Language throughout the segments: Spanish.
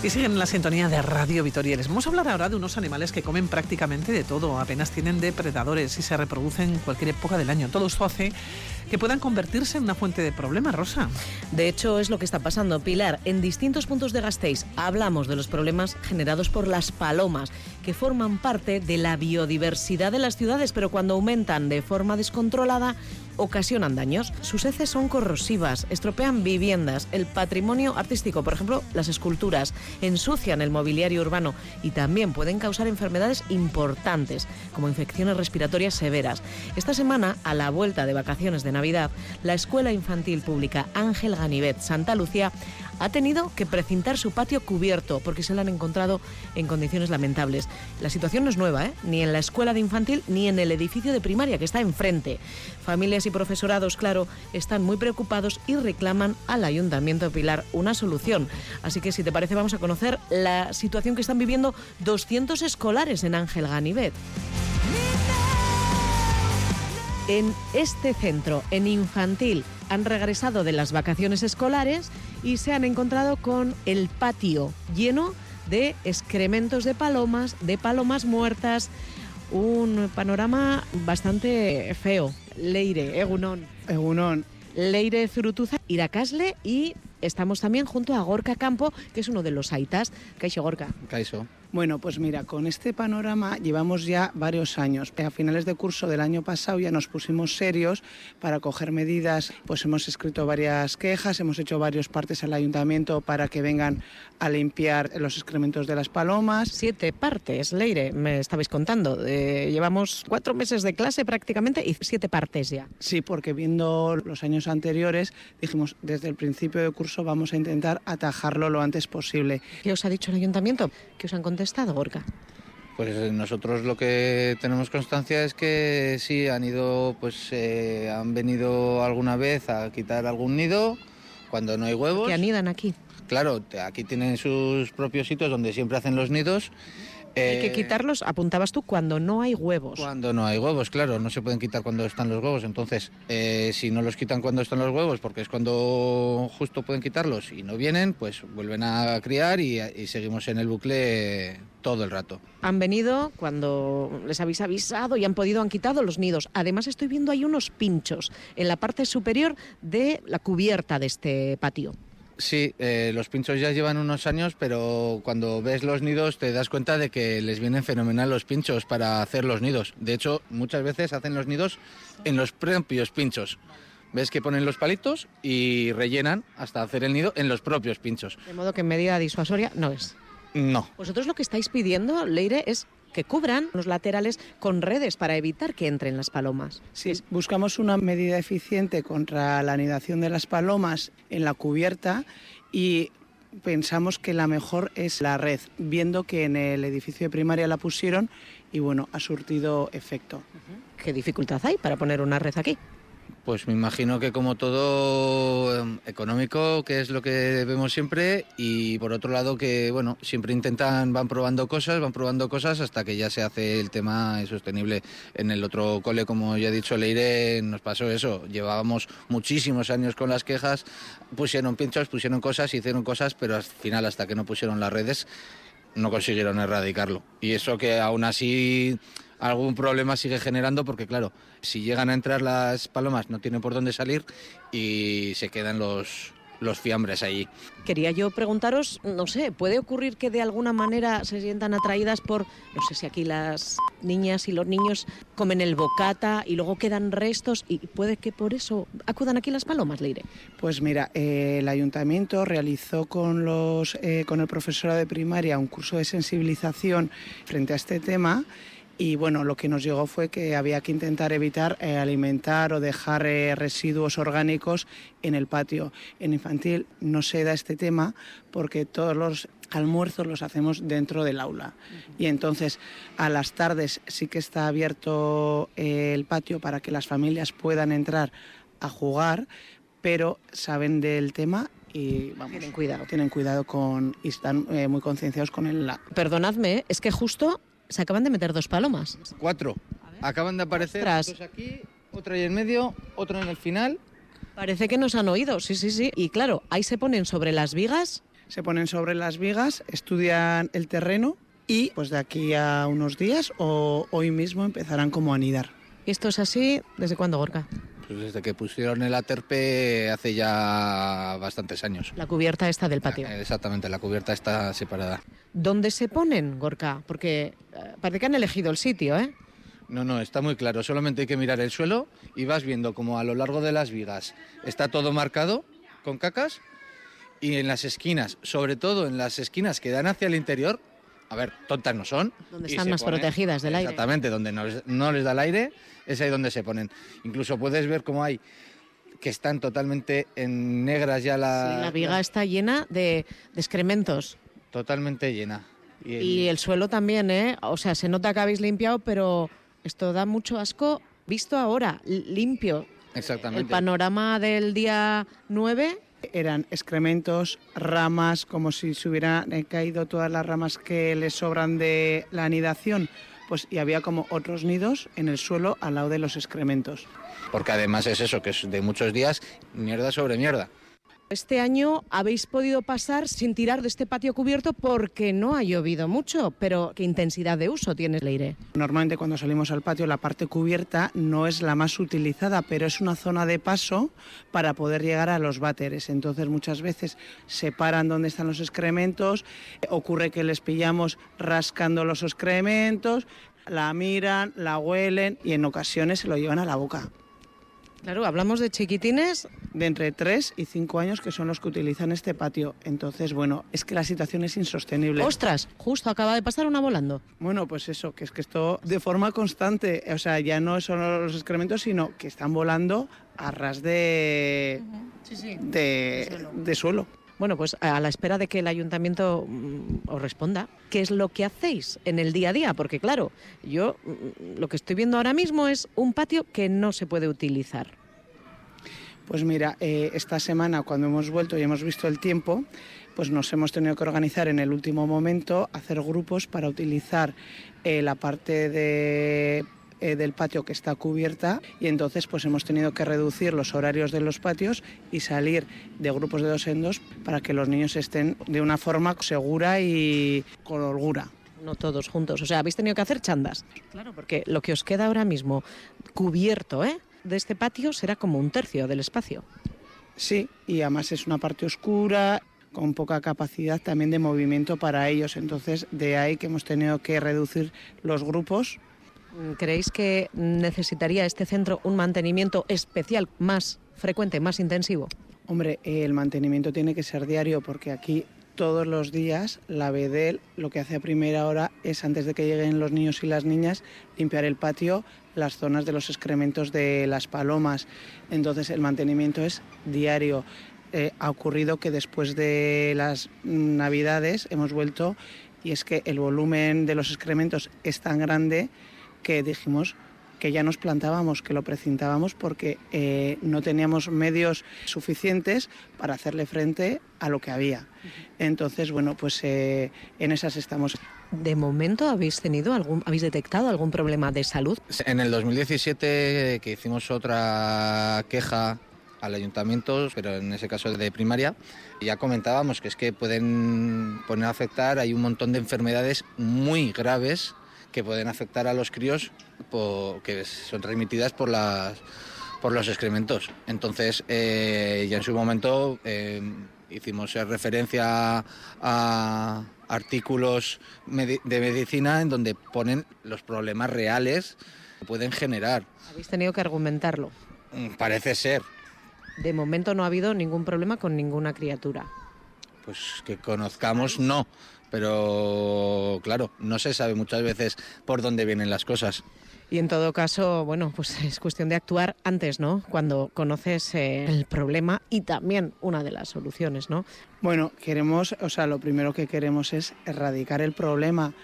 Y siguen en la sintonía de Radio Vitoriales. Vamos a hablar ahora de unos animales que comen prácticamente de todo, apenas tienen depredadores y se reproducen en cualquier época del año. Todo esto hace que puedan convertirse en una fuente de problemas, Rosa. De hecho, es lo que está pasando. Pilar, en distintos puntos de Gasteiz hablamos de los problemas generados por las palomas, que forman parte de la biodiversidad de las ciudades, pero cuando aumentan de forma descontrolada, ocasionan daños. Sus heces son corrosivas, estropean viviendas, el patrimonio artístico, por ejemplo, las esculturas, ensucian el mobiliario urbano y también pueden causar enfermedades importantes, como infecciones respiratorias severas. Esta semana, a la vuelta de vacaciones de Navidad, la Escuela Infantil Pública Ángel Ganivet Santa Lucía ha tenido que precintar su patio cubierto porque se lo han encontrado en condiciones lamentables. La situación no es nueva, ¿eh? ni en la escuela de infantil ni en el edificio de primaria que está enfrente. Familias y profesorados, claro, están muy preocupados y reclaman al Ayuntamiento de Pilar una solución. Así que si te parece vamos a conocer la situación que están viviendo 200 escolares en Ángel Ganivet. En este centro, en infantil, han regresado de las vacaciones escolares y se han encontrado con el patio lleno de excrementos de palomas, de palomas muertas, un panorama bastante feo. Leire, Egunon. Egunon. Leire Zurutuza, Iracasle y estamos también junto a Gorka Campo, que es uno de los aitas. Caixo Gorka. Caixo. Bueno, pues mira, con este panorama llevamos ya varios años. A finales de curso del año pasado ya nos pusimos serios para coger medidas. Pues hemos escrito varias quejas, hemos hecho varios partes al ayuntamiento para que vengan a limpiar los excrementos de las palomas. Siete partes, Leire, me estabais contando. Eh, llevamos cuatro meses de clase prácticamente y siete partes ya. Sí, porque viendo los años anteriores dijimos desde el principio de curso vamos a intentar atajarlo lo antes posible. ¿Qué os ha dicho el ayuntamiento? ¿Qué os han contestado, Gorka? Pues eh, nosotros lo que tenemos constancia es que sí han ido, pues eh, han venido alguna vez a quitar algún nido cuando no hay huevos. Que anidan aquí. Claro, aquí tienen sus propios sitios donde siempre hacen los nidos. Hay que Eh, quitarlos, apuntabas tú, cuando no hay huevos. Cuando no hay huevos, claro, no se pueden quitar cuando están los huevos. Entonces, eh, si no los quitan cuando están los huevos, porque es cuando justo pueden quitarlos y no vienen, pues vuelven a criar y, y seguimos en el bucle todo el rato. Han venido cuando les habéis avisado y han podido, han quitado los nidos. Además estoy viendo ahí unos pinchos en la parte superior de la cubierta de este patio. Sí, eh, los pinchos ya llevan unos años, pero cuando ves los nidos te das cuenta de que les vienen fenomenal los pinchos para hacer los nidos. De hecho, muchas veces hacen los nidos en los propios pinchos. Ves que ponen los palitos y rellenan hasta hacer el nido en los propios pinchos. De modo que en medida disuasoria no es. No, Vosotros lo que estáis pidiendo, Leire, es que cubran los laterales con redes para evitar que entren las palomas. Sí, buscamos una medida eficiente contra la anidación de las palomas en la cubierta y pensamos que la mejor es la red, viendo que en el edificio de primaria la pusieron y bueno, ha surtido efecto. ¿Qué dificultad hay para poner una red aquí? Pues me imagino que como todo eh, económico, que es lo que vemos siempre, y por otro lado que, bueno, siempre intentan, van probando cosas, van probando cosas hasta que ya se hace el tema sostenible. En el otro cole, como ya he dicho, Leire, nos pasó eso. Llevábamos muchísimos años con las quejas, pusieron pinchos, pusieron cosas, hicieron cosas, pero al final hasta que no pusieron las redes no consiguieron erradicarlo. Y eso que aún así algún problema sigue generando porque claro, si llegan a entrar las palomas no tienen por dónde salir y se quedan los, los fiambres allí. Quería yo preguntaros, no sé, ¿puede ocurrir que de alguna manera se sientan atraídas por, no sé si aquí las niñas y los niños comen el bocata y luego quedan restos y puede que por eso acudan aquí las palomas, Leire? Pues mira, eh, el ayuntamiento realizó con, los, eh, con el profesorado de primaria un curso de sensibilización frente a este tema y bueno, lo que nos llegó fue que había que intentar evitar eh, alimentar o dejar eh, residuos orgánicos en el patio. En infantil no se da este tema porque todos los almuerzos los hacemos dentro del aula. Y entonces a las tardes sí que está abierto eh, el patio para que las familias puedan entrar a jugar, pero saben del tema y vamos, Tienen cuidado. tienen cuidado con y están eh, muy concienciados con el la- Perdonadme, es que justo se acaban de meter dos palomas. Cuatro. Acaban de aparecer Ostras. dos aquí, otra ahí en medio, otro en el final. Parece que nos han oído, sí, sí, sí. Y claro, ahí se ponen sobre las vigas. se ponen sobre las vigas, estudian el terreno y pues de aquí a unos días o hoy mismo empezarán como a anidar. ¿Y esto es así desde cuándo, Gorka? Pues desde que pusieron el aterpe hace ya bastantes años. La cubierta está del patio. Exactamente, la cubierta está separada. ¿Dónde se ponen, Gorka? Porque eh, parece que han elegido el sitio, ¿eh? No, no, está muy claro. Solamente hay que mirar el suelo y vas viendo como a lo largo de las vigas está todo marcado con cacas y en las esquinas, sobre todo en las esquinas que dan hacia el interior, a ver, tontas no son. Donde están más ponen- protegidas del aire. Exactamente, donde no les, no les da el aire, es ahí donde se ponen. Incluso puedes ver cómo hay que están totalmente en negras ya la, Sí, la viga está llena de, de excrementos. totalmente llena. Y el- Y el suelo también, ¿eh? O sea, se nota que habéis limpiado, pero esto da mucho asco visto ahora, limpio. exactamente. El panorama del día 9, Eran excrementos, ramas, como si se hubieran eh, caído todas las ramas que les sobran de la anidación. Pues, y había como otros nidos en el suelo al lado de los excrementos. Porque además es eso, que es de muchos días mierda sobre mierda. Este año habéis podido pasar sin tirar de este patio cubierto porque no ha llovido mucho, pero ¿qué intensidad de uso tiene Leire? Normalmente cuando salimos al patio la parte cubierta no es la más utilizada, pero es una zona de paso para poder llegar a los váteres. Entonces muchas veces se paran donde están los excrementos, ocurre que les pillamos rascando los excrementos, la miran, la huelen y en ocasiones se lo llevan a la boca. Claro, hablamos de chiquitines, De entre 3 y 5 años que son los que utilizan este patio. Entonces, bueno, es que la situación es insostenible. ostras, justo acaba de pasar una volando. Bueno, pues eso, que es que esto de forma constante, o sea, ya no son los excrementos, sino que están volando a ras de, de, de suelo. Bueno, pues a la espera de que el ayuntamiento mm, os responda, ¿qué es lo que hacéis en el día a día? Porque claro, yo mm, lo que estoy viendo ahora mismo es un patio que no se puede utilizar. Pues mira, eh, esta semana cuando hemos vuelto y hemos visto el tiempo, pues nos hemos tenido que organizar en el último momento, hacer grupos para utilizar eh, la parte de, eh, del patio que está cubierta y entonces pues hemos tenido que reducir los horarios de los patios y salir de grupos de dos en dos para que los niños estén de una forma segura y con holgura. No todos juntos. O sea, habéis tenido que hacer chandas. Claro, porque lo que os queda ahora mismo cubierto ¿eh? de este patio será como un tercio del espacio. Sí, y además es una parte oscura, con poca capacidad también de movimiento para ellos. Entonces, de ahí que hemos tenido que reducir los grupos. ¿Creéis que necesitaría este centro un mantenimiento especial más frecuente, más intensivo? Hombre, el mantenimiento tiene que ser diario porque aquí todos los días la BEDEL lo que hace a primera hora es, antes de que lleguen los niños y las niñas, limpiar el patio, las zonas de los excrementos de las palomas. Entonces, el mantenimiento es diario. Eh, ha ocurrido que después de las navidades hemos vuelto y es que el volumen de los excrementos es tan grande que dijimos que ya nos plantábamos, que lo precintábamos porque eh, no teníamos medios suficientes para hacerle frente a lo que había. Entonces, bueno, pues eh, en esas estamos. ¿De momento habéis tenido algún, habéis detectado algún problema de salud? En el 2017 que hicimos otra queja al ayuntamiento, pero en ese caso de primaria, ya comentábamos que es que pueden poner a afectar, hay un montón de enfermedades muy graves que pueden afectar a los críos por- que son transmitidas por las por los excrementos. Entonces, eh, ya en su momento eh, hicimos eh, referencia a artículos de medicina en donde ponen los problemas reales que pueden generar. Habéis tenido que argumentarlo. Mm, Parece ser, De momento no ha habido ningún problema con ninguna criatura. pues que conozcamos no, pero claro, no se sabe muchas veces por dónde vienen las cosas. Y en todo caso, bueno, pues es cuestión de actuar antes, ¿no? Cuando conoces eh, el problema y también una de las soluciones, ¿no? Bueno, queremos, o sea, lo primero que queremos es erradicar el problema,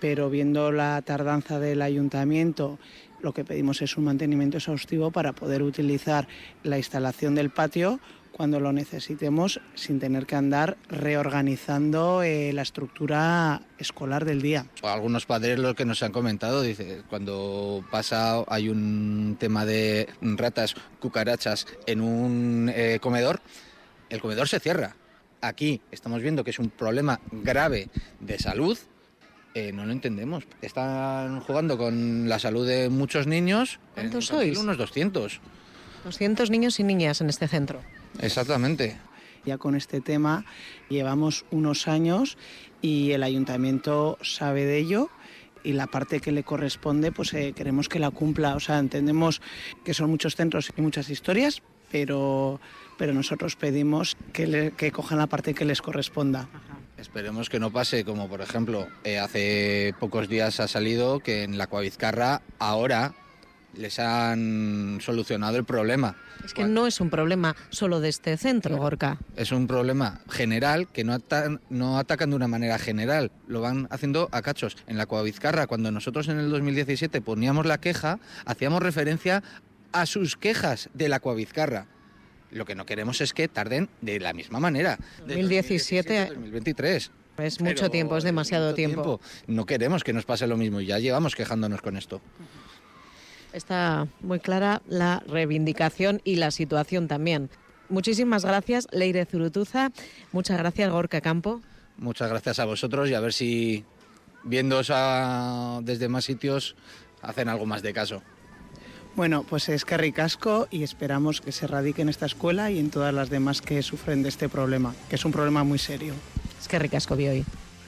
pero viendo la tardanza del ayuntamiento, lo que pedimos es un mantenimiento exhaustivo para poder utilizar la instalación del patio cuando lo necesitemos sin tener que andar reorganizando eh, la estructura escolar del día. O algunos padres lo que nos han comentado, dice, cuando pasa hay un tema de ratas, cucarachas en un eh, comedor, el comedor se cierra. aquí estamos viendo que es un problema grave de salud, eh, no lo entendemos. Están jugando con la salud de muchos niños. ¿Cuántos sois? Unos 200. 200 niños y niñas en este centro. Exactamente. Ya con este tema llevamos unos años y el ayuntamiento sabe de ello y la parte que le corresponde pues eh, queremos que la cumpla. O sea, entendemos que son muchos centros y muchas historias, pero, pero nosotros pedimos que, le- que cojan la parte que les corresponda. Esperemos que no pase como, por ejemplo, eh, hace pocos días ha salido que en la Coavizcarra ahora les han solucionado el problema. Es que no es un problema solo de este centro, Gorka. Es un problema general que no, ata- no atacan de una manera general, lo van haciendo a cachos. En la Coavizcarra, cuando nosotros en el 2017 poníamos la queja, hacíamos referencia a sus quejas de la Coavizcarra. Lo que no queremos es que tarden de la misma manera. De 2017 a 2023. Es mucho Pero tiempo, es demasiado mucho tiempo. No queremos que nos pase lo mismo y ya llevamos quejándonos con esto. Está muy clara la reivindicación y la situación también. Muchísimas gracias, Leire Zurutuza. Muchas gracias, Gorka Campo. Muchas gracias a vosotros y a ver si viéndoos a- desde más sitios hacen algo más de caso. Bueno, pues es que ricasco y esperamos que se radique en esta escuela y en todas las demás que sufren de este problema, que es un problema muy serio. Es que ricasco vi hoy.